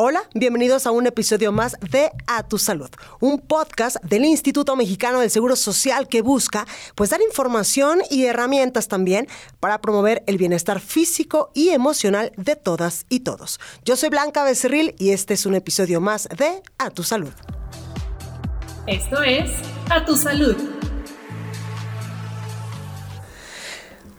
Hola, bienvenidos a un episodio más de A Tu Salud, un podcast del Instituto Mexicano del Seguro Social que busca pues dar información y herramientas también para promover el bienestar físico y emocional de todas y todos. Yo soy Blanca Becerril y este es un episodio más de A Tu Salud. Esto es A Tu Salud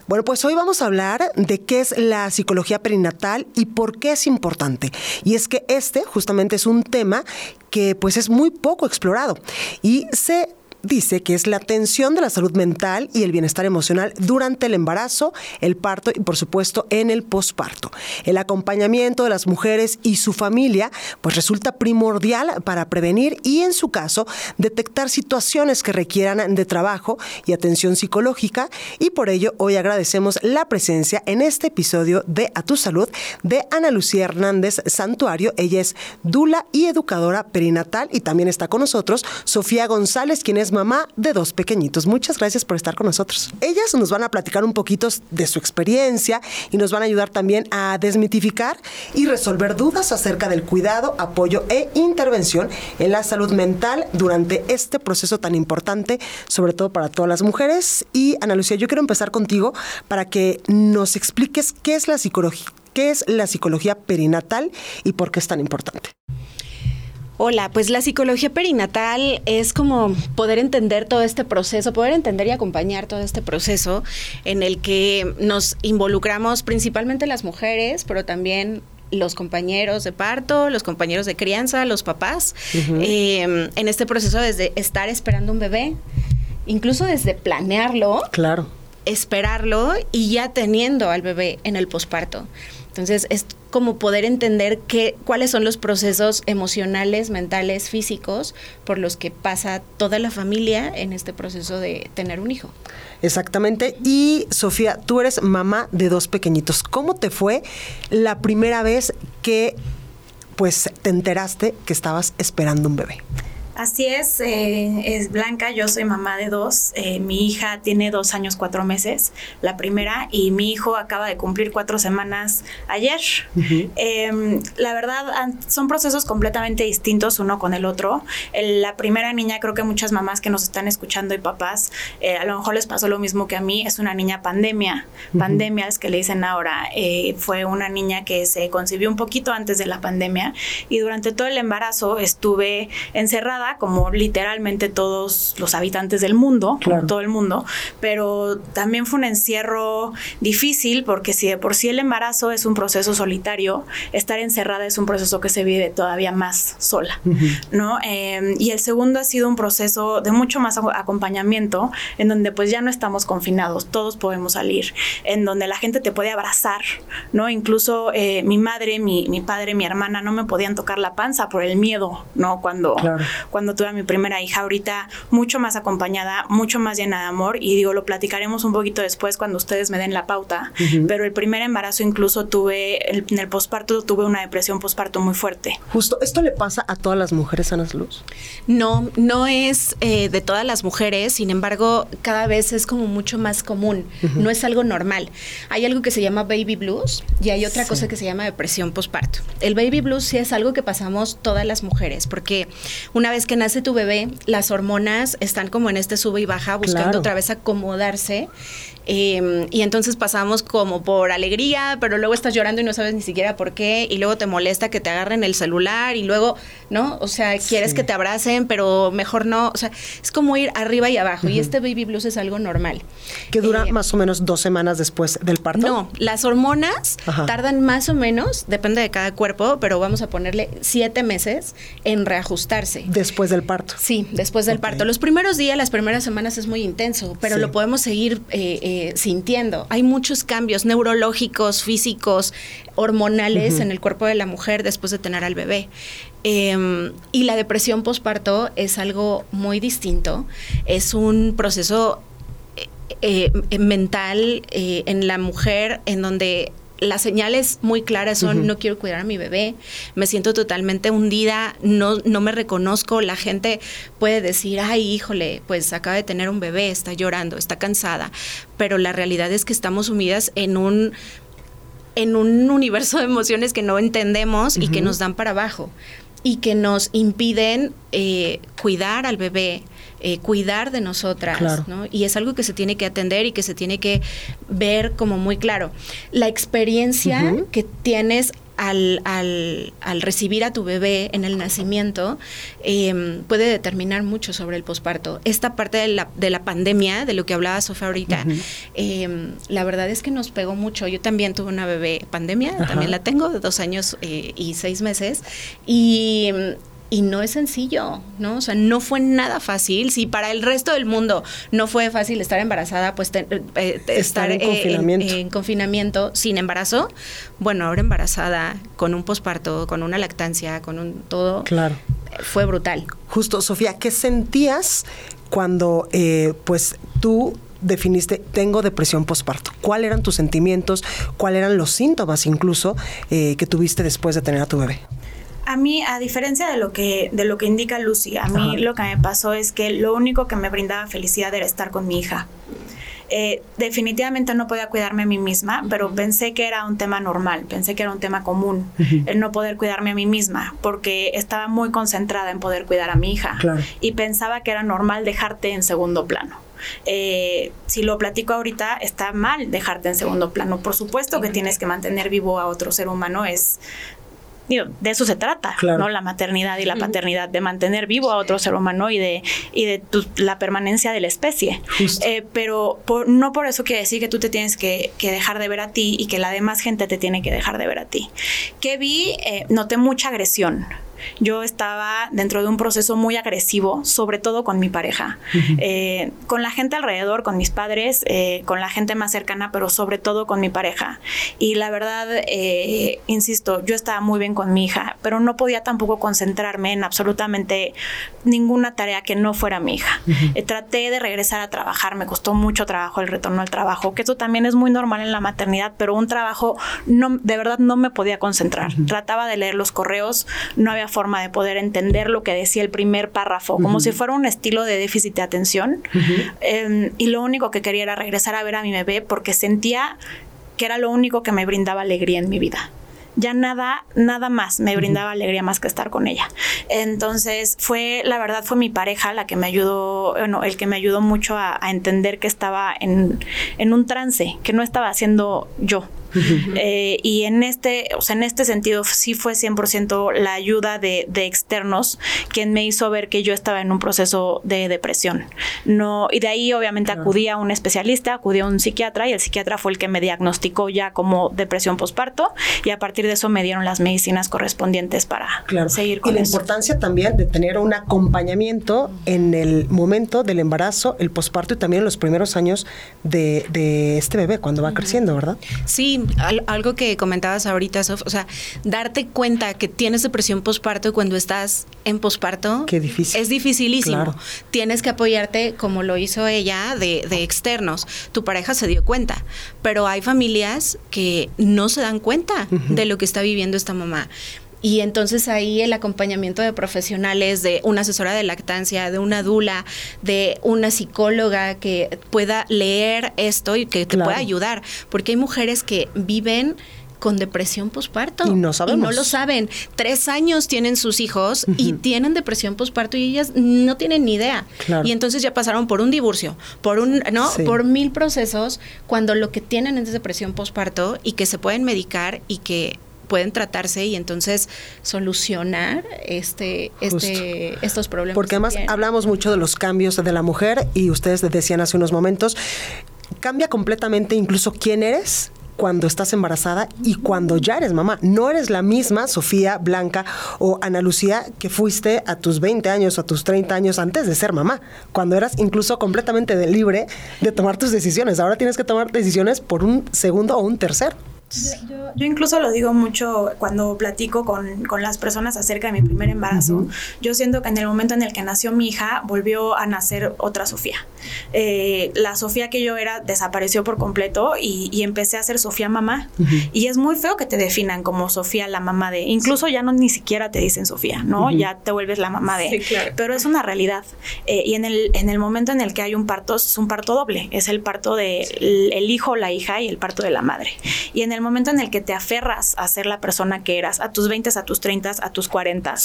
Bueno, pues hoy vamos a hablar de qué es la psicología perinatal y por qué es importante. Y es que este justamente es un tema que pues es muy poco explorado y se dice que es la atención de la salud mental y el bienestar emocional durante el embarazo, el parto y por supuesto en el posparto. El acompañamiento de las mujeres y su familia pues resulta primordial para prevenir y en su caso detectar situaciones que requieran de trabajo y atención psicológica y por ello hoy agradecemos la presencia en este episodio de A Tu Salud de Ana Lucía Hernández Santuario. Ella es dula y educadora perinatal y también está con nosotros Sofía González, quien es mamá de dos pequeñitos. Muchas gracias por estar con nosotros. Ellas nos van a platicar un poquito de su experiencia y nos van a ayudar también a desmitificar y resolver dudas acerca del cuidado, apoyo e intervención en la salud mental durante este proceso tan importante, sobre todo para todas las mujeres. Y Ana Lucía, yo quiero empezar contigo para que nos expliques qué es la psicología, qué es la psicología perinatal y por qué es tan importante. Hola, pues la psicología perinatal es como poder entender todo este proceso, poder entender y acompañar todo este proceso en el que nos involucramos principalmente las mujeres, pero también los compañeros de parto, los compañeros de crianza, los papás, em, en este proceso desde estar esperando un bebé, incluso desde planearlo. Claro. Esperarlo y ya teniendo al bebé en el posparto. Entonces, es como poder entender qué, cuáles son los procesos emocionales, mentales, físicos por los que pasa toda la familia en este proceso de tener un hijo. Exactamente. Y Sofía, tú eres mamá de dos pequeñitos. ¿Cómo te fue la primera vez que pues te enteraste que estabas esperando un bebé? Así es, eh, es Blanca, yo soy mamá de dos. Eh, mi hija tiene dos años, cuatro meses, la primera, y mi hijo acaba de cumplir cuatro semanas ayer. Em, la verdad, son procesos completamente distintos uno con el otro. la primera niña, creo que muchas mamás que nos están escuchando y papás, eh, a lo mejor les pasó lo mismo que a mí, es una niña pandemia. Pandemia es que le dicen ahora. fue una niña que se concibió un poquito antes de la pandemia y durante todo el embarazo estuve encerrada como literalmente todos los habitantes del mundo, todo el mundo, pero también fue un encierro difícil porque si de por sí el embarazo es un proceso solitario, estar encerrada es un proceso que se vive todavía más sola, ¿no? Em, y el segundo ha sido un proceso de mucho más acompañamiento, en donde pues ya no estamos confinados, todos podemos salir, en donde la gente te puede abrazar, ¿no? Incluso eh, mi madre, mi, mi, padre, mi hermana no me podían tocar la panza por el miedo, ¿no? Cuando, cuando cuando tuve a mi primera hija, ahorita mucho más acompañada, mucho más llena de amor y digo, lo platicaremos un poquito después cuando ustedes me den la pauta, pero el primer embarazo incluso tuve, en el posparto tuve una depresión posparto muy fuerte. Justo, ¿esto le pasa a todas las mujeres, sanas Luz? No, no es eh, de todas las mujeres, sin embargo, cada vez es como mucho más común, no es algo normal. Hay algo que se llama baby blues y hay otra cosa que se llama depresión posparto. El baby blues sí es algo que pasamos todas las mujeres, porque una vez que nace tu bebé, las hormonas están como en este sube y baja, buscando otra vez acomodarse Em, y entonces pasamos como por alegría, pero luego estás llorando y no sabes ni siquiera por qué, y luego te molesta que te agarren el celular, y luego, ¿no? O sea, quieres que te abracen, pero mejor no. O sea, es como ir arriba y abajo, y este baby blues es algo normal. ¿Que dura eh, más o menos dos semanas después del parto? No, las hormonas tardan más o menos, depende de cada cuerpo, pero vamos a ponerle siete meses en reajustarse. Después del parto. Sí, después del parto. Los primeros días, las primeras semanas es muy intenso, pero lo podemos seguir eh, eh sintiendo. Hay muchos cambios neurológicos, físicos, hormonales en el cuerpo de la mujer después de tener al bebé. Em, y la depresión postparto es algo muy distinto. Es un proceso eh, eh, mental en la mujer en donde las señales muy claras son no quiero cuidar a mi bebé, me siento totalmente hundida, no, no me reconozco, la gente puede decir, ay, híjole, pues acaba de tener un bebé, está llorando, está cansada, pero la realidad es que estamos sumidas en un en un universo de emociones que no entendemos y que nos dan para abajo y que nos impiden eh, cuidar al bebé, eh, cuidar de nosotras, ¿no? Y es algo que se tiene que atender y que se tiene que ver como muy claro. La experiencia que tienes al, al, al, recibir a tu bebé en el nacimiento em, puede determinar mucho sobre el posparto. Esta parte de la, de la pandemia, de lo que hablaba Sofía ahorita, em, la verdad es que nos pegó mucho. Yo también tuve una bebé pandemia, también la tengo, de dos años eh, y seis meses, y y no es sencillo, ¿no? O sea, no fue nada fácil. Si para el resto del mundo no fue fácil estar embarazada, pues eh, estar, en, confinamiento. En, confinamiento. sin embarazo, bueno, ahora embarazada, con un posparto, con una lactancia, con un todo, claro. fue brutal. Justo, Sofía, ¿qué sentías cuando eh, pues tú definiste tengo depresión postparto? ¿Cuáles eran tus sentimientos? ¿Cuáles eran los síntomas incluso eh, que tuviste después de tener a tu bebé? A mí, a diferencia de lo que, de lo que indica Lucy, a mí lo que me pasó es que lo único que me brindaba felicidad era estar con mi hija. Eh, definitivamente no podía cuidarme a mí misma, pero pensé que era un tema normal, pensé que era un tema común, el no poder cuidarme a mí misma, porque estaba muy concentrada en poder cuidar a mi hija y pensaba que era normal dejarte en segundo plano. Eh, si lo platico ahorita, está mal dejarte en segundo plano. Por supuesto que tienes que mantener vivo a otro ser humano, es de eso se trata, ¿no? La maternidad y la paternidad, de mantener vivo a otro ser humano y de, y de la permanencia de la especie. Eh, pero no por eso quiere decir que tú te tienes que, dejar de ver a ti y que la demás gente te tiene que dejar de ver a ti. Que vi, eh, noté mucha agresión yo estaba dentro de un proceso muy agresivo, sobre todo con mi pareja, eh, con la gente alrededor, con mis padres, eh, con la gente más cercana, pero sobre todo con mi pareja. Y la verdad, eh, insisto, yo estaba muy bien con mi hija, pero no podía tampoco concentrarme en absolutamente ninguna tarea que no fuera mi hija. traté de regresar a trabajar, me costó mucho trabajo el retorno al trabajo, que eso también es muy normal en la maternidad, pero un trabajo no, de verdad no me podía concentrar. Trataba de leer los correos, no había forma de poder entender lo que decía el primer párrafo, como si fuera un estilo de déficit de atención. Em, y lo único que quería era regresar a ver a mi bebé porque sentía que era lo único que me brindaba alegría en mi vida. Ya nada, nada más me brindaba alegría más que estar con ella. Entonces fue, la verdad, fue mi pareja la que me ayudó, bueno, el que me ayudó mucho a, entender que estaba en, en, un trance, que no estaba haciendo yo, eh, y en este, o sea, en este sentido sí fue 100% la ayuda de, externos quien me hizo ver que yo estaba en un proceso de depresión. No, y de ahí obviamente acudí a un especialista, acudí a un psiquiatra y el psiquiatra fue el que me diagnosticó ya como depresión postparto y a partir de eso me dieron las medicinas correspondientes para seguir con Y la importancia también de tener un acompañamiento en el momento del embarazo, el posparto y también en los primeros años de, de este bebé cuando va creciendo, ¿verdad? Sí, algo que comentabas ahorita, Sof, o sea, darte cuenta que tienes depresión posparto cuando estás en posparto es dificilísimo. Tienes que apoyarte, como lo hizo ella, de, externos. Tu pareja se dio cuenta, pero hay familias que no se dan cuenta de lo que está viviendo esta mamá. Y entonces ahí el acompañamiento de profesionales, de una asesora de lactancia, de una dula, de una psicóloga que pueda leer esto y que te pueda ayudar, porque hay mujeres que viven con depresión posparto. Y no sabemos. Y no lo saben. Tres años tienen sus hijos y tienen depresión posparto y ellas no tienen ni idea. Y entonces ya pasaron por un divorcio, por un, ¿no? Por mil procesos, cuando lo que tienen es depresión posparto y que se pueden medicar y que pueden tratarse y entonces solucionar este, este, estos problemas. Porque además hablamos mucho de los cambios de la mujer y ustedes decían hace unos momentos, cambia completamente incluso quién eres cuando estás embarazada y cuando ya eres mamá. No eres la misma Sofía, Blanca o Ana Lucía que fuiste a tus 20 años o a tus 30 años antes de ser mamá, cuando eras incluso completamente libre de tomar tus decisiones. Ahora tienes que tomar decisiones por un segundo o un tercer. Yo, incluso lo digo mucho cuando platico con, con, las personas acerca de mi primer embarazo. Yo siento que en el momento en el que nació mi hija, volvió a nacer otra Sofía. Eh, la Sofía que yo era desapareció por completo y, y empecé a ser Sofía mamá. Y es muy feo que te definan como Sofía la mamá de... Incluso ya no ni siquiera te dicen Sofía, ¿no? Ya te vuelves la mamá de... Pero es una realidad. Eh, y en el, en el momento en el que hay un parto, es un parto doble. Es el parto del de el hijo, la hija y el parto de la madre. Y en el el momento en el que te aferras a ser la persona que eras, a tus 20, a tus 30, a tus 40,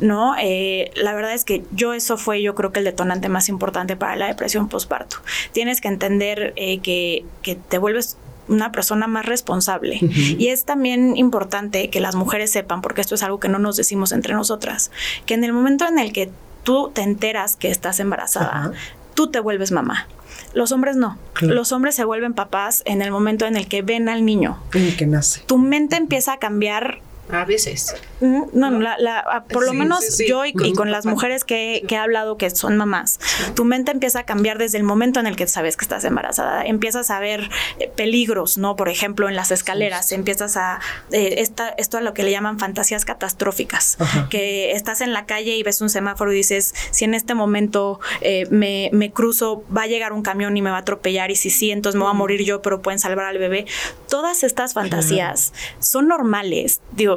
¿no? Eh, la verdad es que yo eso fue yo creo que el detonante más importante para la depresión postparto. Tienes que entender eh, que, que te vuelves una persona más responsable. Y es también importante que las mujeres sepan, porque esto es algo que no nos decimos entre nosotras, que en el momento en el que tú te enteras que estás embarazada, tú te vuelves mamá. Los hombres no. Los hombres se vuelven papás en el momento en el que ven al niño. En el que nace. Tu mente empieza a cambiar a veces. No, la, por lo menos yo y, con las mujeres que, he hablado que son mamás, tu mente empieza a cambiar desde el momento en el que sabes que estás embarazada. Empiezas a ver eh, peligros, ¿no? Por ejemplo, en las escaleras, empiezas a... Eh, esta, esto a lo que le llaman fantasías catastróficas, que estás en la calle y ves un semáforo y dices, si en este momento eh, me, me cruzo, va a llegar un camión y me va a atropellar y si sí, entonces me voy a morir yo, pero pueden salvar al bebé. Todas estas fantasías son normales. Digo,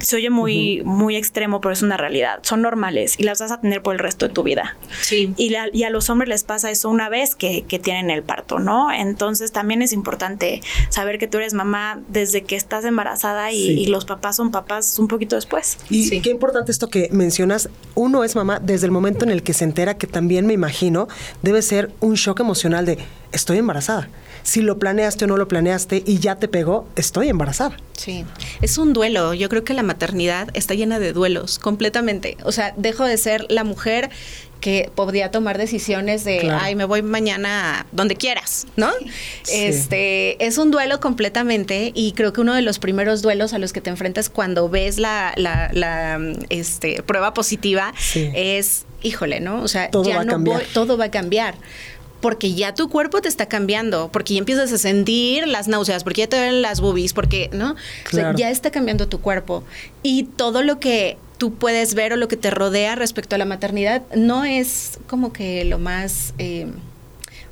se oye muy, muy extremo, pero es una realidad. Son normales y las vas a tener por el resto de tu vida. Sí. Y, a los hombres les pasa eso una vez que, tienen el parto, ¿no? Entonces también es importante saber que tú eres mamá desde que estás embarazada y, los papás son papás un poquito después. Y qué importante esto que mencionas. Uno es mamá desde el momento en el que se entera, que también me imagino debe ser un shock emocional de estoy embarazada si lo planeaste o no lo planeaste y ya te pegó, estoy embarazada. Sí, es un duelo. Yo creo que la maternidad está llena de duelos, completamente. O sea, dejo de ser la mujer que podría tomar decisiones de, ay, me voy mañana donde quieras, ¿no? Este, es un duelo completamente y creo que uno de los primeros duelos a los que te enfrentas cuando ves la, la, este, prueba positiva es, híjole, ¿no? O sea, ya no voy, todo va a cambiar porque ya tu cuerpo te está cambiando, porque ya empiezas a sentir las náuseas, porque ya te ven las boobies, porque, ¿no? O sea, ya está cambiando tu cuerpo. Y todo lo que tú puedes ver o lo que te rodea respecto a la maternidad no es como que lo más... Eh,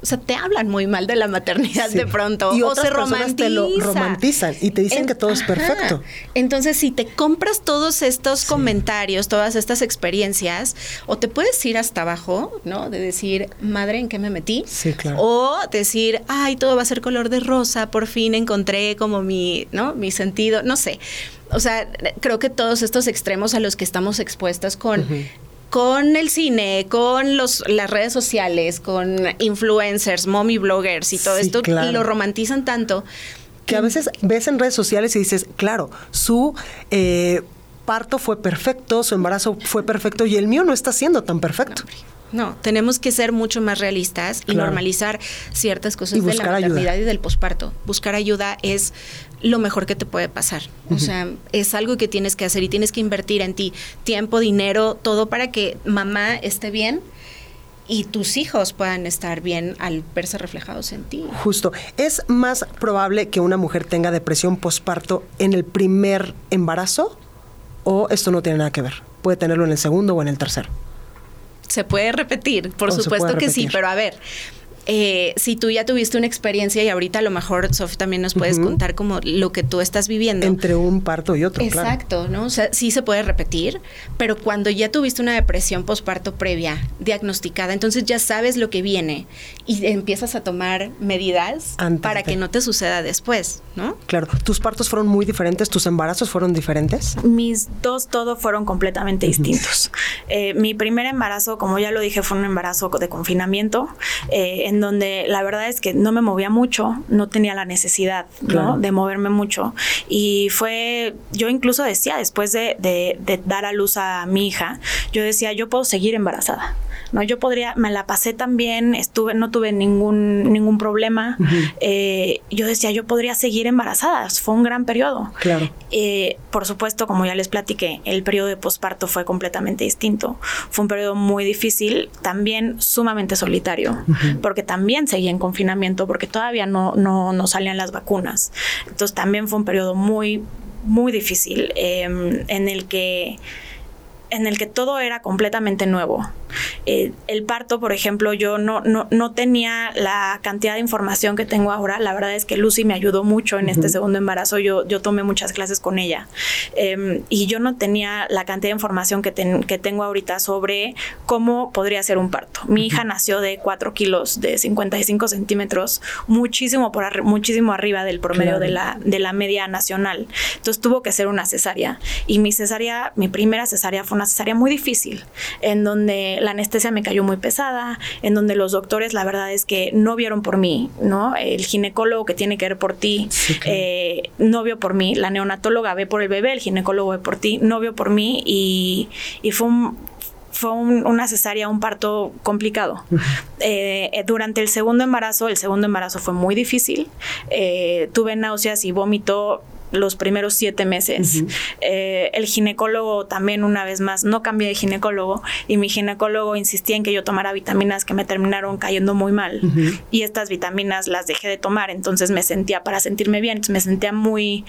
o sea, te hablan muy mal de la maternidad de pronto. Y o se te lo romantizan y te dicen que todo es perfecto. Entonces, si te compras todos estos comentarios, todas estas experiencias, o te puedes ir hasta abajo, ¿no? De decir, madre, ¿en qué me metí? Sí, claro. O decir, ay, todo va a ser color de rosa, por fin encontré como mi, ¿no? Mi sentido, no sé. O sea, creo que todos estos extremos a los que estamos expuestas con con el cine, con los, las redes sociales, con influencers, mommy bloggers y todo esto, y lo romantizan tanto. Que a veces ves en redes sociales y dices, claro, su eh, parto fue perfecto, su embarazo fue perfecto y el mío no está siendo tan perfecto. No, tenemos que ser mucho más realistas y normalizar ciertas cosas de la maternidad y del posparto. Buscar ayuda es lo mejor que te puede pasar. O sea, es algo que tienes que hacer y tienes que invertir en ti tiempo, dinero, todo para que mamá esté bien y tus hijos puedan estar bien al verse reflejados en ti. Justo. ¿Es más probable que una mujer tenga depresión posparto en el primer embarazo o esto no tiene nada que ver? Puede tenerlo en el segundo o en el tercero. Se puede repetir, por supuesto que sí, pero a ver, eh, si tú ya tuviste una experiencia y ahorita a lo mejor, Sofi, también nos puedes contar como lo que tú estás viviendo. Entre un parto y otro. Exacto, ¿no? O sea, sí se puede repetir, pero cuando ya tuviste una depresión posparto previa, diagnosticada, entonces ya sabes lo que viene y empiezas a tomar medidas para que no te suceda después, ¿no? Claro. ¿Tus partos fueron muy diferentes? ¿Tus embarazos fueron diferentes? Mis dos, todo fueron completamente distintos. Eh, mi primer embarazo, como ya lo dije, fue un embarazo de confinamiento. Eh, en donde la verdad es que no me movía mucho, no tenía la necesidad de moverme mucho. Y fue, yo incluso decía, después de, de, dar a luz a mi hija, yo decía, yo puedo seguir embarazada. ¿no? Yo podría, me la pasé tan bien, estuve, no tuve ningún, ningún problema. Eh, yo decía, yo podría seguir embarazada. Fue un gran periodo. Claro. Eh, por supuesto, como ya les platiqué, el periodo de posparto fue completamente distinto. Fue un periodo muy difícil, también sumamente solitario, porque también seguía en confinamiento, porque todavía no, no, no salían las vacunas. Entonces también fue un periodo muy, muy difícil em, en el que en el que todo era completamente nuevo. Eh, el parto, por ejemplo, yo no, no, no, tenía la cantidad de información que tengo ahora. La verdad es que Lucy me ayudó mucho en este segundo embarazo. Yo, yo tomé muchas clases con ella. Em, y yo no tenía la cantidad de información que, que tengo ahorita sobre cómo podría ser un parto. Mi hija nació de 4 kilos, de 55 centímetros, muchísimo, por muchísimo arriba del promedio de, la, de la media nacional. Entonces tuvo que ser una cesárea. Y mi cesárea, mi primera cesárea fue una cesárea muy difícil, en donde la anestesia me cayó muy pesada, en donde los doctores la verdad es que no vieron por mí, ¿no? El ginecólogo que tiene que ver por ti eh, no vio por mí, la neonatóloga ve por el bebé, el ginecólogo ve por ti, no vio por mí y, fue fue una cesárea, un parto complicado. Eh, durante el segundo embarazo, el segundo embarazo fue muy difícil. Eh, tuve náuseas y vómito los primeros siete meses. Eh, el ginecólogo también una vez más, no cambié de ginecólogo y mi ginecólogo insistía en que yo tomara vitaminas que me terminaron cayendo muy mal y estas vitaminas las dejé de tomar, entonces me sentía, para sentirme bien, me sentía muy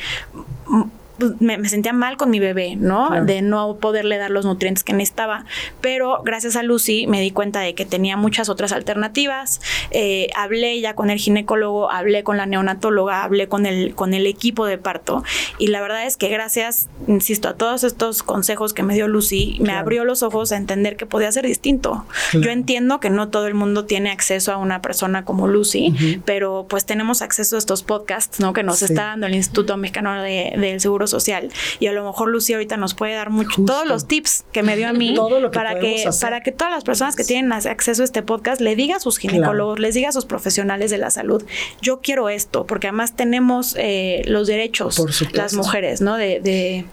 pues, me, sentía mal con mi bebé, ¿no? De no poderle dar los nutrientes que necesitaba. Pero gracias a Lucy me di cuenta de que tenía muchas otras alternativas. Eh, hablé ya con el ginecólogo, hablé con la neonatóloga, hablé con el, con el equipo de parto. Y la verdad es que gracias, insisto, a todos estos consejos que me dio Lucy, me abrió los ojos a entender que podía ser distinto. Yo entiendo que no todo el mundo tiene acceso a una persona como Lucy, pero pues tenemos acceso a estos podcasts, ¿no? Que nos está dando el Instituto Mexicano de, del Seguro social. Y a lo mejor Lucía ahorita nos puede dar mucho, todos los tips que me dio a mí para que para que todas las personas que tienen acceso a este podcast le diga a sus ginecólogos, les diga a sus profesionales de la salud, yo quiero esto, porque además tenemos eh, los derechos, las mujeres, ¿no? de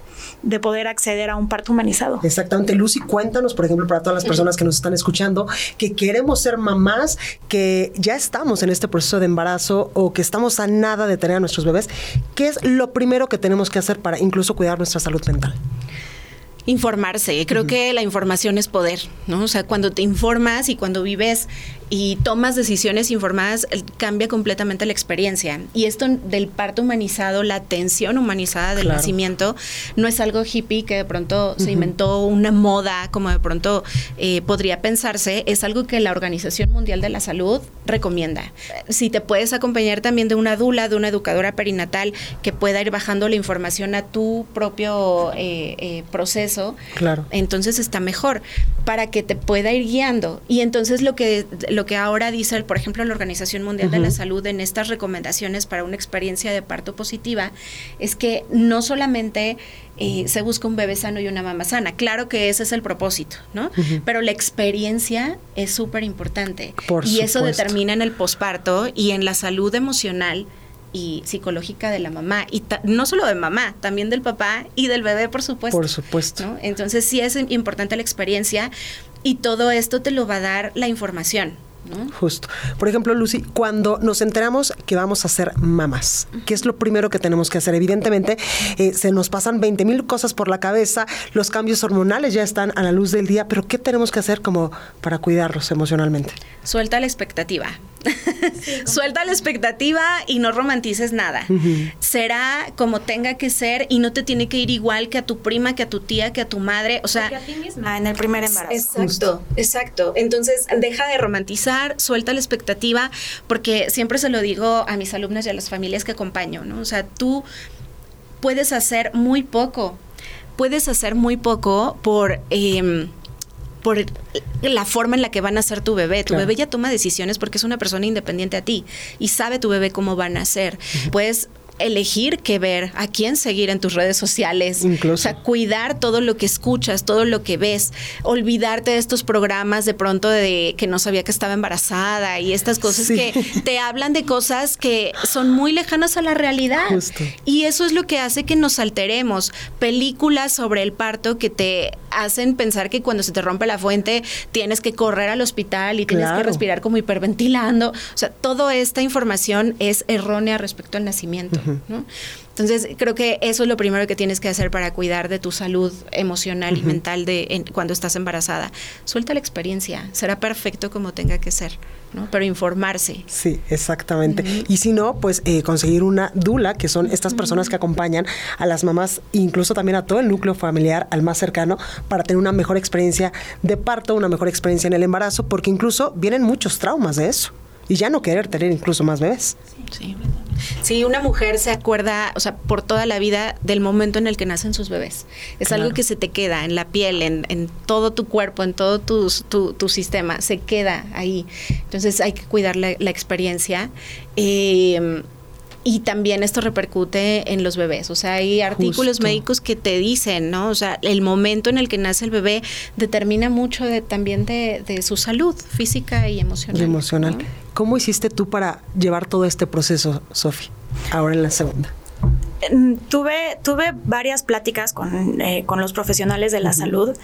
de poder acceder a un parto humanizado. Exactamente. Lucy, cuéntanos, por ejemplo, para todas las personas que nos están escuchando, que queremos ser mamás, que ya estamos en este proceso de embarazo o que estamos a nada de tener a nuestros bebés, ¿qué es lo primero que tenemos que hacer para incluso cuidar nuestra salud mental? Informarse, creo que la información es poder, ¿no? O sea, cuando te informas y cuando vives y tomas decisiones informadas, cambia completamente la experiencia. Y esto del parto humanizado, la atención humanizada del nacimiento, no es algo hippie que de pronto se inventó una moda, como de pronto eh, podría pensarse, es algo que la Organización Mundial de la Salud recomienda. Si te puedes acompañar también de una dula, de una educadora perinatal que pueda ir bajando la información a tu propio eh, eh, proceso, claro. entonces está mejor para que te pueda ir guiando. Y entonces lo que lo que ahora dice, por ejemplo, la Organización Mundial de la Salud en estas recomendaciones para una experiencia de parto positiva es que no solamente eh, se busca un bebé sano y una mamá sana. Claro que ese es el propósito, ¿no? Pero la experiencia es súper importante. y eso determina en el posparto y en la salud emocional y psicológica de la mamá y no solo de mamá, también del papá y del bebé, por supuesto. Por supuesto. Entonces sí es importante la experiencia y todo esto te lo va a dar la información. Justo. Por ejemplo, Lucy, cuando nos enteramos que vamos a ser mamás, ¿qué es lo primero que tenemos que hacer? Evidentemente, eh, se nos pasan 20 mil cosas por la cabeza, los cambios hormonales ya están a la luz del día, pero ¿qué tenemos que hacer como para cuidarlos emocionalmente? Suelta la expectativa. Suelta la expectativa y no romantices nada. Será como tenga que ser y no te tiene que ir igual que a tu prima, que a tu tía, que a tu madre. O sea, a ti misma en el primer embarazo. Exacto, exacto. Entonces, deja de romantizar, suelta la expectativa, porque siempre se lo digo a mis alumnas y a las familias que acompaño, ¿no? O sea, tú puedes hacer muy poco. Puedes hacer muy poco por. Eh, por la forma en la que van a ser tu bebé. Tu bebé ya toma decisiones porque es una persona independiente a ti y sabe tu bebé cómo van a ser. Puedes elegir qué ver, a quién seguir en tus redes sociales. O sea, cuidar todo lo que escuchas, todo lo que ves, olvidarte de estos programas de pronto de que no sabía que estaba embarazada y estas cosas que te hablan de cosas que son muy lejanas a la realidad. Y eso es lo que hace que nos alteremos. Películas sobre el parto que te hacen pensar que cuando se te rompe la fuente tienes que correr al hospital y tienes que respirar como hiperventilando. O sea, toda esta información es errónea respecto al nacimiento. ¿No? Entonces, creo que eso es lo primero que tienes que hacer para cuidar de tu salud emocional y mental de cuando estás embarazada. Suelta la experiencia, será perfecto como tenga que ser, ¿no? Pero informarse. Sí, exactamente. Y si no, pues eh, conseguir una dula, que son estas personas que acompañan a las mamás, incluso también a todo el núcleo familiar, al más cercano, para tener una mejor experiencia de parto, una mejor experiencia en el embarazo, porque incluso vienen muchos traumas de eso. Y ya no querer tener incluso más bebés. Sí. Sí, una mujer se acuerda, o sea, por toda la vida del momento en el que nacen sus bebés. Es algo que se te queda en la piel, en, en todo tu cuerpo, en todo tu, tu, sistema, se queda ahí. Entonces hay que cuidar la, experiencia. Eh, y también esto repercute en los bebés. O sea, hay artículos médicos que te dicen, ¿no? O sea, el momento en el que nace el bebé determina mucho de, también de, su salud física y emocional. Y emocional. ¿Cómo hiciste tú para llevar todo este proceso, Sofi, ahora en la segunda? Tuve, tuve varias pláticas con, eh, con los profesionales de la salud.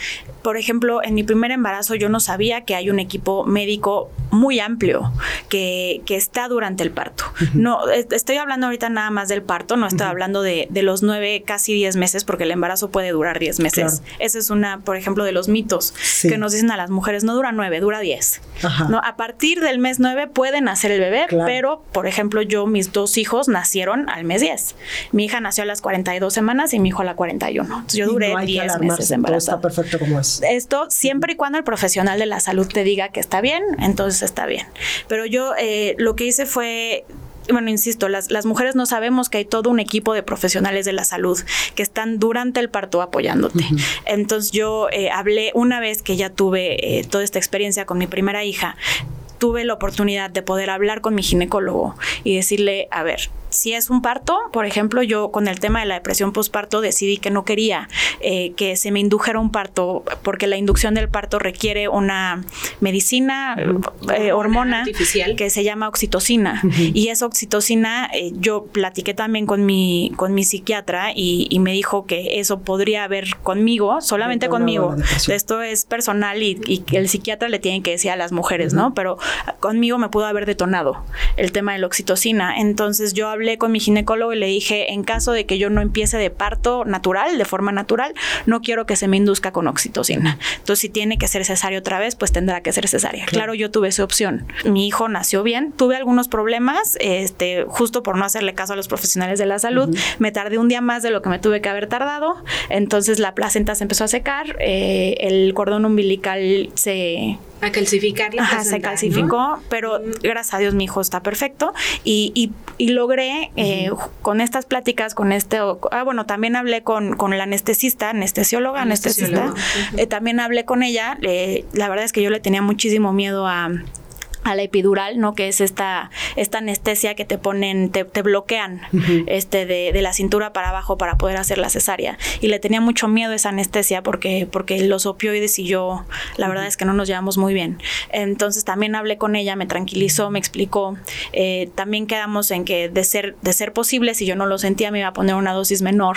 Por ejemplo, en mi primer embarazo yo no sabía que hay un equipo médico muy amplio que, que está durante el parto. No, estoy hablando ahorita nada más del parto, no estoy hablando de, de, los nueve, casi diez meses, porque el embarazo puede durar diez meses. Ese es una, por ejemplo, de los mitos que nos dicen a las mujeres, no dura nueve, dura diez. No, a partir del mes nueve pueden nacer el bebé, pero, por ejemplo, yo, mis dos hijos nacieron al mes diez. Mi hija nació a las 42 semanas y mi hijo a la 41. Entonces yo duré 10 meses embarazada. Está perfecto como es. Esto siempre y cuando el profesional de la salud te diga que está bien, entonces está bien. Pero yo eh, lo que hice fue bueno, insisto, las, las, mujeres no sabemos que hay todo un equipo de profesionales de la salud que están durante el parto apoyándote. Entonces yo eh, hablé una vez que ya tuve eh, toda esta experiencia con mi primera hija, tuve la oportunidad de poder hablar con mi ginecólogo y decirle, a ver, si es un parto, por ejemplo, yo con el tema de la depresión postparto decidí que no quería eh, que se me indujera un parto porque la inducción del parto requiere una medicina, eh, hormona artificial que se llama oxitocina y esa oxitocina eh, yo platiqué también con mi con mi psiquiatra y, me dijo que eso podría haber conmigo, solamente conmigo. Esto es personal y, y, el psiquiatra le tiene que decir a las mujeres, ¿no? Pero conmigo me pudo haber detonado el tema de la oxitocina. Entonces yo hablé con mi ginecólogo y le dije, en caso de que yo no empiece de parto natural, de forma natural, no quiero que se me induzca con oxitocina. Entonces, si tiene que ser cesárea otra vez, pues tendrá que ser cesárea. Claro, yo tuve esa opción. Mi hijo nació bien, tuve algunos problemas, este, justo por no hacerle caso a los profesionales de la salud, me tardé un día más de lo que me tuve que haber tardado, entonces la placenta se empezó a secar, eh, el cordón umbilical se a calcificar la Ajá, se calcificó, pero gracias a Dios mi hijo está perfecto. Y, y, logré eh, con estas pláticas, con este, ah, bueno, también hablé con, con la anestesista, anestesióloga, anestesista, eh, también hablé con ella, la verdad es que yo le tenía muchísimo miedo a a la epidural, ¿no? Que es esta, esta anestesia que te ponen, te, bloquean este de, de, la cintura para abajo para poder hacer la cesárea. Y le tenía mucho miedo a esa anestesia porque, porque los opioides y yo, la verdad es que no nos llevamos muy bien. Entonces también hablé con ella, me tranquilizó, me explicó. Eh, también quedamos en que de ser, de ser posible, si yo no lo sentía, me iba a poner una dosis menor.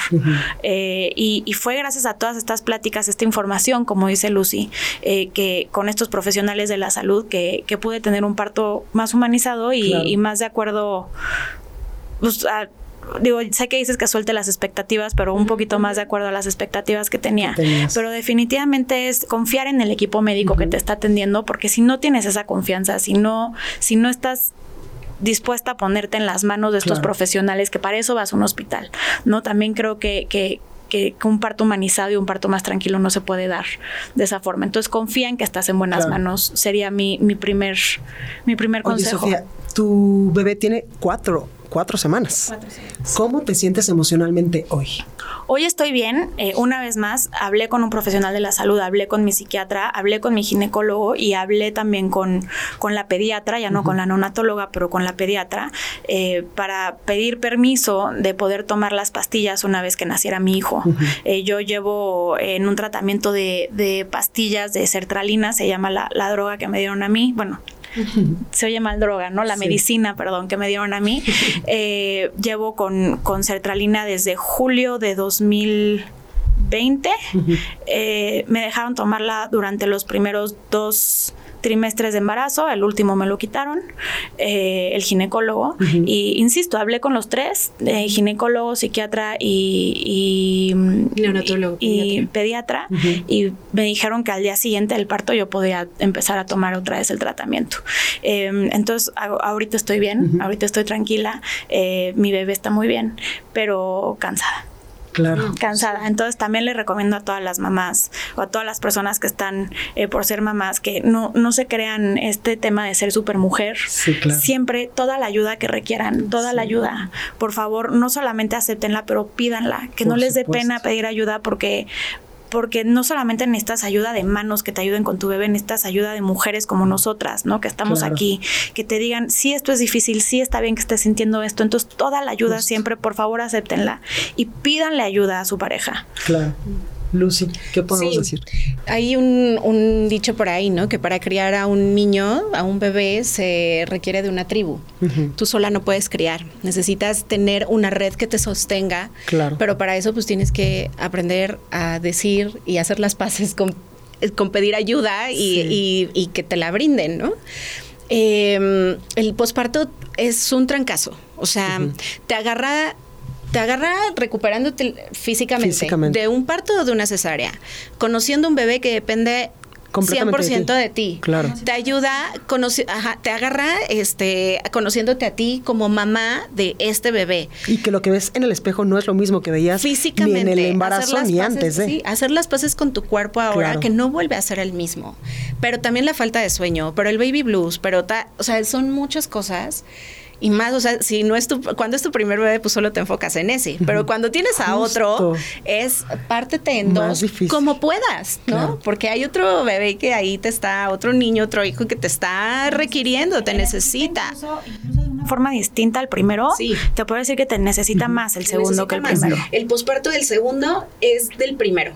Eh, y, y, fue gracias a todas estas pláticas, esta información, como dice Lucy, eh, que con estos profesionales de la salud que, que pude tener tener un parto más humanizado y, más de acuerdo, pues, digo, sé que dices que suelte las expectativas, pero un poquito más de acuerdo a las expectativas que tenía. Pero definitivamente es confiar en el equipo médico que te está atendiendo, porque si no tienes esa confianza, si no, si no estás dispuesta a ponerte en las manos de estos profesionales, que para eso vas a un hospital, ¿no? También creo que, que, que, un parto humanizado y un parto más tranquilo no se puede dar de esa forma. Entonces confía en que estás en buenas manos. Sería mi, mi primer, mi primer consejo. Sofía, tu bebé tiene cuatro cuatro semanas. ¿Cómo te sientes emocionalmente hoy? Hoy estoy bien. Eh, una vez más, hablé con un profesional de la salud, hablé con mi psiquiatra, hablé con mi ginecólogo y hablé también con, con la pediatra, ya no con la neonatóloga, pero con la pediatra, eh, para pedir permiso de poder tomar las pastillas una vez que naciera mi hijo. Eh, yo llevo en un tratamiento de, de pastillas de sertralina, se llama la, la droga que me dieron a mí, bueno, se oye mal droga, ¿no? La medicina, perdón, que me dieron a mí. Eh, llevo con, con sertralina desde julio de 2000 20. Eh, me dejaron tomarla durante los primeros dos trimestres de embarazo, el último me lo quitaron, eh, el ginecólogo, y insisto, hablé con los tres, eh, ginecólogo, psiquiatra y, y, pediatra, y me dijeron que al día siguiente del parto yo podía empezar a tomar otra vez el tratamiento. Em, entonces, ahorita estoy bien, ahorita estoy tranquila, mi bebé está muy bien, pero cansada. Claro. cansada. Entonces también le recomiendo a todas las mamás o a todas las personas que están eh, por ser mamás que no, no se crean este tema de ser super mujer. Siempre toda la ayuda que requieran, toda la ayuda. Por favor, no solamente acéptenla, pero pídanla, que no les dé pena pedir ayuda porque porque no solamente necesitas ayuda de manos que te ayuden con tu bebé, necesitas ayuda de mujeres como nosotras, ¿no? Que estamos aquí, que te digan, sí, esto es difícil, sí está bien que estés sintiendo esto, entonces toda la ayuda siempre, por favor, acéptenla y pídanle ayuda a su pareja. Claro. Lucy, ¿qué podemos decir? Hay un, dicho por ahí, ¿no? Que para criar a un niño, a un bebé, se requiere de una tribu. Tú sola no puedes criar. Necesitas tener una red que te sostenga. Claro. Pero para eso, pues tienes que aprender a decir y hacer las paces con, pedir ayuda y, que te la brinden, ¿no? Em, el posparto es un trancazo. O sea, te agarra te agarra recuperándote físicamente, de un parto o de una cesárea, conociendo un bebé que depende 100% de ti. Claro. Te ayuda, te agarra este, conociéndote a ti como mamá de este bebé. Y que lo que ves en el espejo no es lo mismo que veías Físicamente, ni en el embarazo ni antes de. Sí, hacer las paces con tu cuerpo ahora, que no vuelve a ser el mismo. Pero también la falta de sueño, pero el baby blues, pero, o sea, son muchas cosas y más, o sea, si no es tu, cuando es tu primer bebé, pues solo te enfocas en ese. Pero cuando tienes a otro, es pártete en dos como puedas, ¿no? Porque hay otro bebé que ahí te está, otro niño, otro hijo que te está requiriendo, te necesita. de una forma distinta al primero, sí. te puedo decir que te necesita más el segundo que el primero. El posparto del segundo es del primero.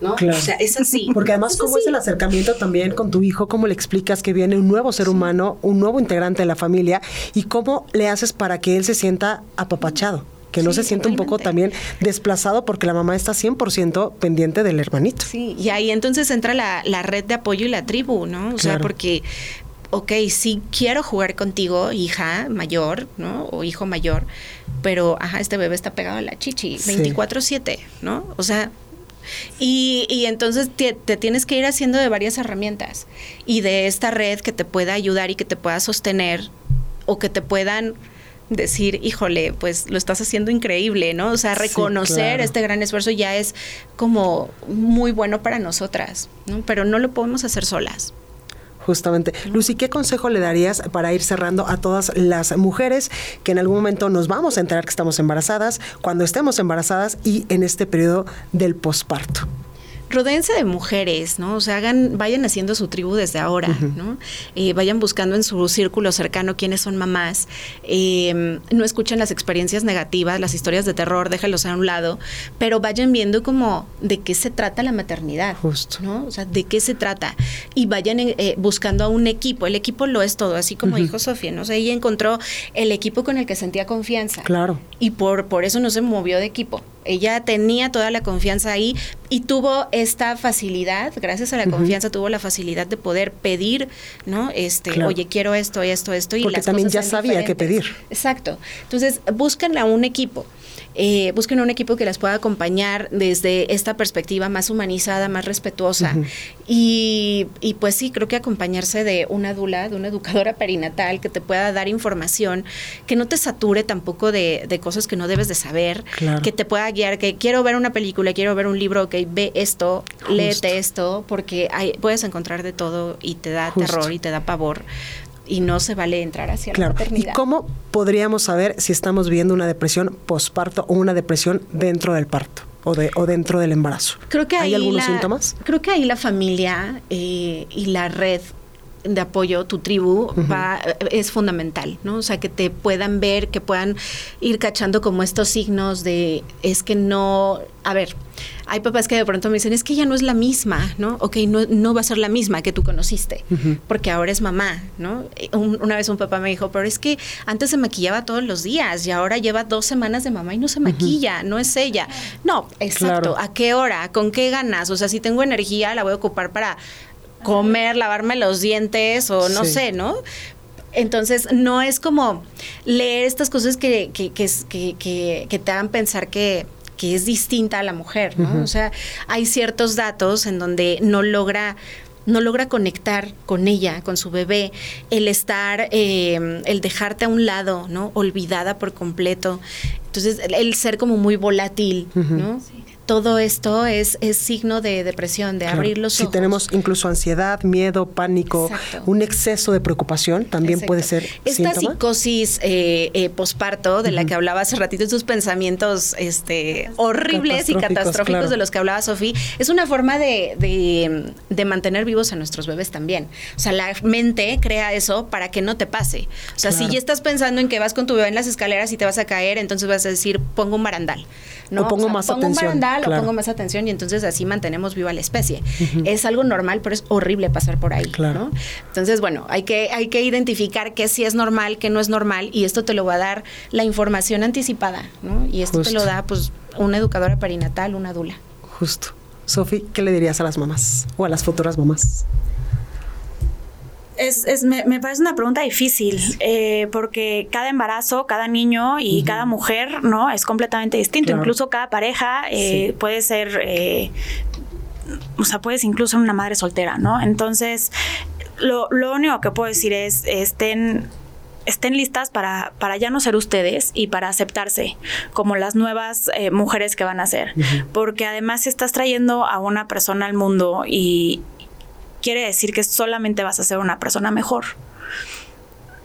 ¿No? O sea, es así. Porque además, ¿cómo es el acercamiento también con tu hijo? ¿Cómo le explicas que viene un nuevo ser humano, un nuevo integrante de la familia? ¿Y cómo le haces para que él se sienta apapachado? que no se sienta un poco también desplazado porque la mamá está 100% pendiente del hermanito. Sí, y ahí entonces entra la, red de apoyo y la tribu, ¿no? O sea, porque, ok, sí quiero jugar contigo, hija mayor, ¿no? O hijo mayor, pero, ajá, este bebé está pegado a la chichi, 24/7, ¿no? O sea, y, y entonces te, tienes que ir haciendo de varias herramientas y de esta red que te pueda ayudar y que te pueda sostener o que te puedan decir, híjole, pues lo estás haciendo increíble, ¿no? O sea, reconocer este gran esfuerzo ya es como muy bueno para nosotras, ¿no? Pero no lo podemos hacer solas. Justamente. Lucy, ¿qué consejo le darías para ir cerrando a todas las mujeres que en algún momento nos vamos a enterar que estamos embarazadas, cuando estemos embarazadas y en este periodo del posparto? Rodéense de mujeres, ¿no? O sea, hagan, vayan haciendo su tribu desde ahora, ¿no? Eh, vayan buscando en su círculo cercano quiénes son mamás. Eh, no escuchen las experiencias negativas, las historias de terror, déjalos a un lado, pero vayan viendo como de qué se trata la maternidad, Justo. ¿no? O sea, de qué se trata. Y vayan eh, buscando a un equipo. El equipo lo es todo, así como dijo Sofía, ¿no? O sea, ella encontró el equipo con el que sentía confianza. Claro. Y por, por eso no se movió de equipo. Ella tenía toda la confianza ahí y tuvo esta facilidad, gracias a la confianza, tuvo la facilidad de poder pedir, ¿no? Este, oye, quiero esto, esto, esto. Y Porque también ya sabía qué pedir. Exacto. Entonces, buscan a un equipo eh, busquen un equipo que las pueda acompañar desde esta perspectiva más humanizada, más respetuosa. y, y, pues sí, creo que acompañarse de una dula, de una educadora perinatal que te pueda dar información, que no te sature tampoco de, de cosas que no debes de saber, que te pueda guiar, que quiero ver una película, quiero ver un libro, que ve esto, léete esto, porque hay, puedes encontrar de todo y te da terror y te da pavor y no se vale entrar hacia la maternidad. ¿Y cómo podríamos saber si estamos viendo una depresión posparto o una depresión dentro del parto? O, de, o dentro del embarazo. Creo que ¿Hay algunos síntomas? Creo que ahí la familia eh, y la red de apoyo, tu tribu, va, es fundamental, ¿no? O sea, que te puedan ver, que puedan ir cachando como estos signos de, es que no, a ver, hay papás que de pronto me dicen, es que ya no es la misma, ¿no? Ok, no, no va a ser la misma que tú conociste, porque ahora es mamá, ¿no? una vez un papá me dijo, pero es que antes se maquillaba todos los días y ahora lleva dos semanas de mamá y no se maquilla, no es ella. No, exacto, ¿a qué hora? ¿Con qué ganas? O sea, si tengo energía, la voy a ocupar para comer, lavarme los dientes o no sé, ¿no? Entonces, no es como leer estas cosas que, que, que, que te hagan pensar que, es distinta a la mujer, ¿no? O sea, hay ciertos datos en donde no logra no logra conectar con ella, con su bebé, el estar, eh, el dejarte a un lado, ¿no? Olvidada por completo. Entonces, el, ser como muy volátil, ¿no? Todo esto es, es signo de depresión, de abrir los ojos. Si tenemos incluso ansiedad, miedo, pánico, un exceso de preocupación, también puede ser. Esta psicosis eh, eh, posparto de la que hablaba hace ratito, esos pensamientos este, horribles y catastróficos de los que hablaba Sofía, es una forma de, de, mantener vivos a nuestros bebés también. O sea, la mente crea eso para que no te pase. O sea, si ya estás pensando en que vas con tu bebé en las escaleras y te vas a caer, entonces vas a decir, pongo un barandal. ¿no? O pongo más pongo atención. Un barandal, o pongo más atención y entonces así mantenemos viva la especie. Es algo normal, pero es horrible pasar por ahí. Claro. Entonces, bueno, hay que, hay que identificar qué sí es normal, qué no es normal, y esto te lo va a dar la información anticipada, ¿no? Y esto te lo da, pues, una educadora perinatal, una dula. Justo. Sofi, ¿qué le dirías a las mamás o a las futuras mamás? Es, me, parece una pregunta difícil, eh, porque cada embarazo, cada niño y cada mujer, ¿no? Es completamente distinto. Incluso cada pareja eh, puede ser, eh, o sea, puedes incluso una madre soltera, ¿no? Entonces, lo, lo único que puedo decir es, estén estén listas para, para ya no ser ustedes y para aceptarse como las nuevas mujeres que van a ser. Porque además estás trayendo a una persona al mundo y, quiere decir que solamente vas a ser una persona mejor.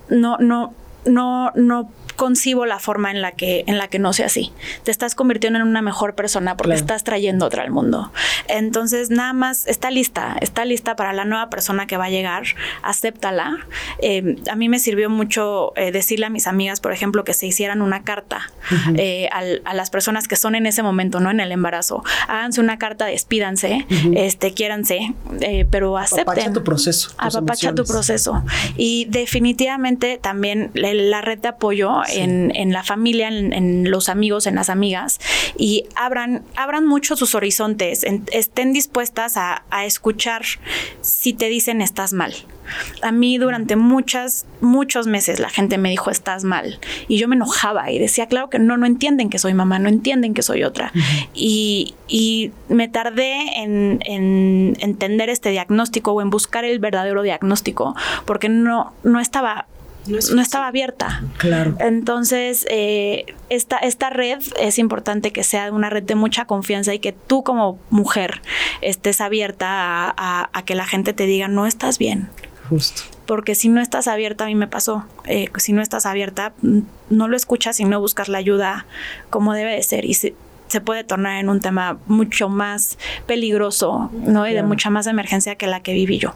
No, no, no, no concibo la forma en la que, en la que no sea así. Te estás convirtiendo en una mejor persona porque estás trayendo otra al mundo. Entonces, nada más está lista, está lista para la nueva persona que va a llegar, acéptala. Eh, a mí me sirvió mucho eh, decirle a mis amigas, por ejemplo, que se hicieran una carta eh, a las personas que son en ese momento, ¿no? En el embarazo. Háganse una carta, despídanse, este, quiéranse, pero acepten. Apapacha tu proceso. Apapacha tu proceso. Y definitivamente también la red de apoyo en, la familia, en, los amigos, en las amigas, y abran, abran mucho sus horizontes, estén dispuestas a, escuchar si te dicen estás mal. A mí durante muchas, muchos meses la gente me dijo estás mal y yo me enojaba y decía, claro que no, no entienden que soy mamá, no entienden que soy otra. y, me tardé en, en, entender este diagnóstico o en buscar el verdadero diagnóstico porque no, no estaba no, estaba abierta. Claro. Entonces, eh, esta, esta red es importante que sea una red de mucha confianza y que tú como mujer estés abierta a, que la gente te diga, no estás bien. Justo. Porque si no estás abierta, a mí me pasó, eh, si no estás abierta, no lo escuchas y no buscas la ayuda como debe de ser. Y se, se puede tornar en un tema mucho más peligroso, ¿no? Y de mucha más emergencia que la que viví yo.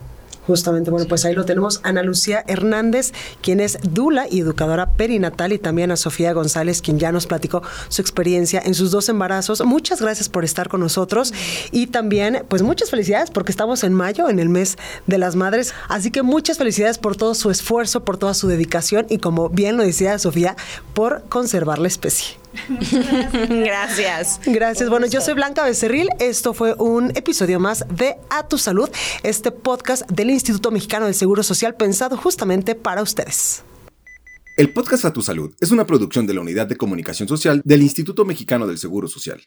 Justamente, bueno, pues ahí lo tenemos. Ana Lucía Hernández, quien es Dula y educadora perinatal, y también a Sofía González, quien ya nos platicó su experiencia en sus dos embarazos. Muchas gracias por estar con nosotros y también, pues muchas felicidades porque estamos en mayo, en el mes de las madres. Así que muchas felicidades por todo su esfuerzo, por toda su dedicación y, como bien lo decía Sofía, por conservar la especie. Gracias. Gracias. Bueno, yo soy Blanca Becerril. Esto fue un episodio más de A Tu Salud, este podcast del Instituto Mexicano del Seguro Social pensado justamente para ustedes. El podcast A Tu Salud es una producción de la Unidad de Comunicación Social del Instituto Mexicano del Seguro Social.